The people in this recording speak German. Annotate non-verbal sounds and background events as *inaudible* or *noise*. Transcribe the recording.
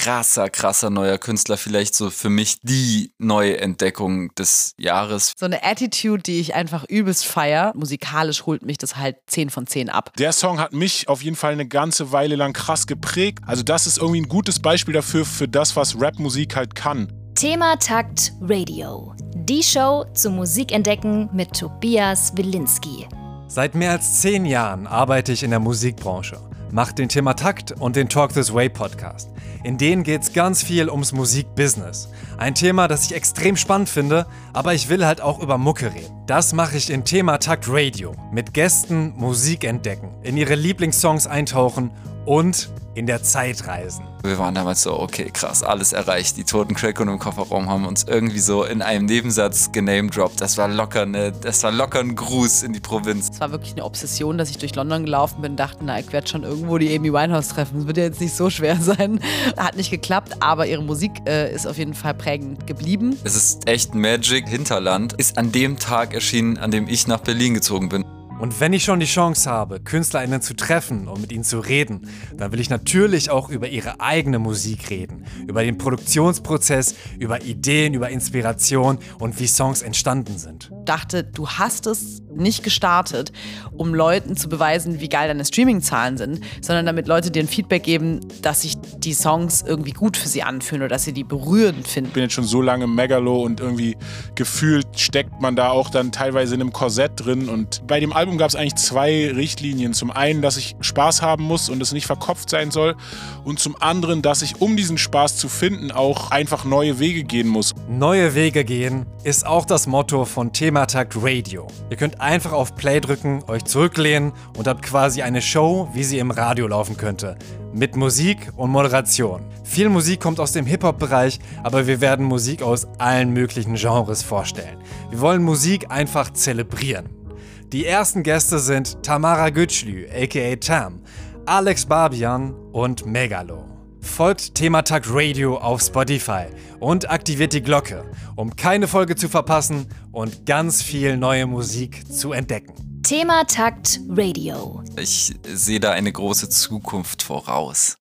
krasser, krasser neuer Künstler. Vielleicht so für mich die neue Entdeckung des Jahres. So eine Attitude, die ich einfach übelst feier. Musikalisch holt mich das halt 10 von 10 ab. Der Song hat mich auf jeden Fall eine ganze Weile lang krass geprägt. Also das ist irgendwie ein gutes Beispiel dafür, für das, was Rapmusik halt kann. Thema Takt Radio. Die Show zum Musikentdecken mit Tobias Wilinski. Seit mehr als zehn Jahren arbeite ich in der Musikbranche, mache den Thema Takt und den Talk This Way Podcast. In denen geht es ganz viel ums Musikbusiness. Ein Thema, das ich extrem spannend finde, aber ich will halt auch über Mucke reden. Das mache ich in Thema Takt Radio. Mit Gästen Musik entdecken, in ihre Lieblingssongs eintauchen und in der Zeit reisen. Wir waren damals so, okay, krass, alles erreicht. Die toten Crack und im Kofferraum haben uns irgendwie so in einem Nebensatz genamedroppt. Das war locker ne, das war locker ein Gruß in die Provinz. Es war wirklich eine Obsession, dass ich durch London gelaufen bin und dachte, na, ich werde schon irgendwo die Amy Winehouse treffen. Das wird ja jetzt nicht so schwer *laughs* sein. Hat nicht geklappt, aber ihre Musik äh, ist auf jeden Fall prägend geblieben. Es ist echt Magic. Hinterland ist an dem Tag erschienen, an dem ich nach Berlin gezogen bin. Und wenn ich schon die Chance habe, KünstlerInnen zu treffen und mit ihnen zu reden, dann will ich natürlich auch über ihre eigene Musik reden. Über den Produktionsprozess, über Ideen, über Inspiration und wie Songs entstanden sind. Dachte, du hast es nicht gestartet, um Leuten zu beweisen, wie geil deine Streaming-Zahlen sind, sondern damit Leute dir ein Feedback geben, dass sich die Songs irgendwie gut für sie anfühlen oder dass sie die berührend finden. Ich bin jetzt schon so lange Megalo und irgendwie gefühlt steckt man da auch dann teilweise in einem Korsett drin. Und bei dem Album gab es eigentlich zwei Richtlinien. Zum einen, dass ich Spaß haben muss und es nicht verkopft sein soll. Und zum anderen, dass ich, um diesen Spaß zu finden, auch einfach neue Wege gehen muss. Neue Wege gehen ist auch das Motto von Thematakt Radio. Ihr könnt einfach auf Play drücken, euch zurücklehnen und habt quasi eine Show, wie sie im Radio laufen könnte. Mit Musik und Moderation. Viel Musik kommt aus dem Hip-Hop-Bereich, aber wir werden Musik aus allen möglichen Genres vorstellen. Wir wollen Musik einfach zelebrieren. Die ersten Gäste sind Tamara Gütschlü, aka Tam, Alex Barbian und Megalo. Folgt Thematag Radio auf Spotify und aktiviert die Glocke, um keine Folge zu verpassen und ganz viel neue Musik zu entdecken. Thema Takt Radio. Ich sehe da eine große Zukunft voraus.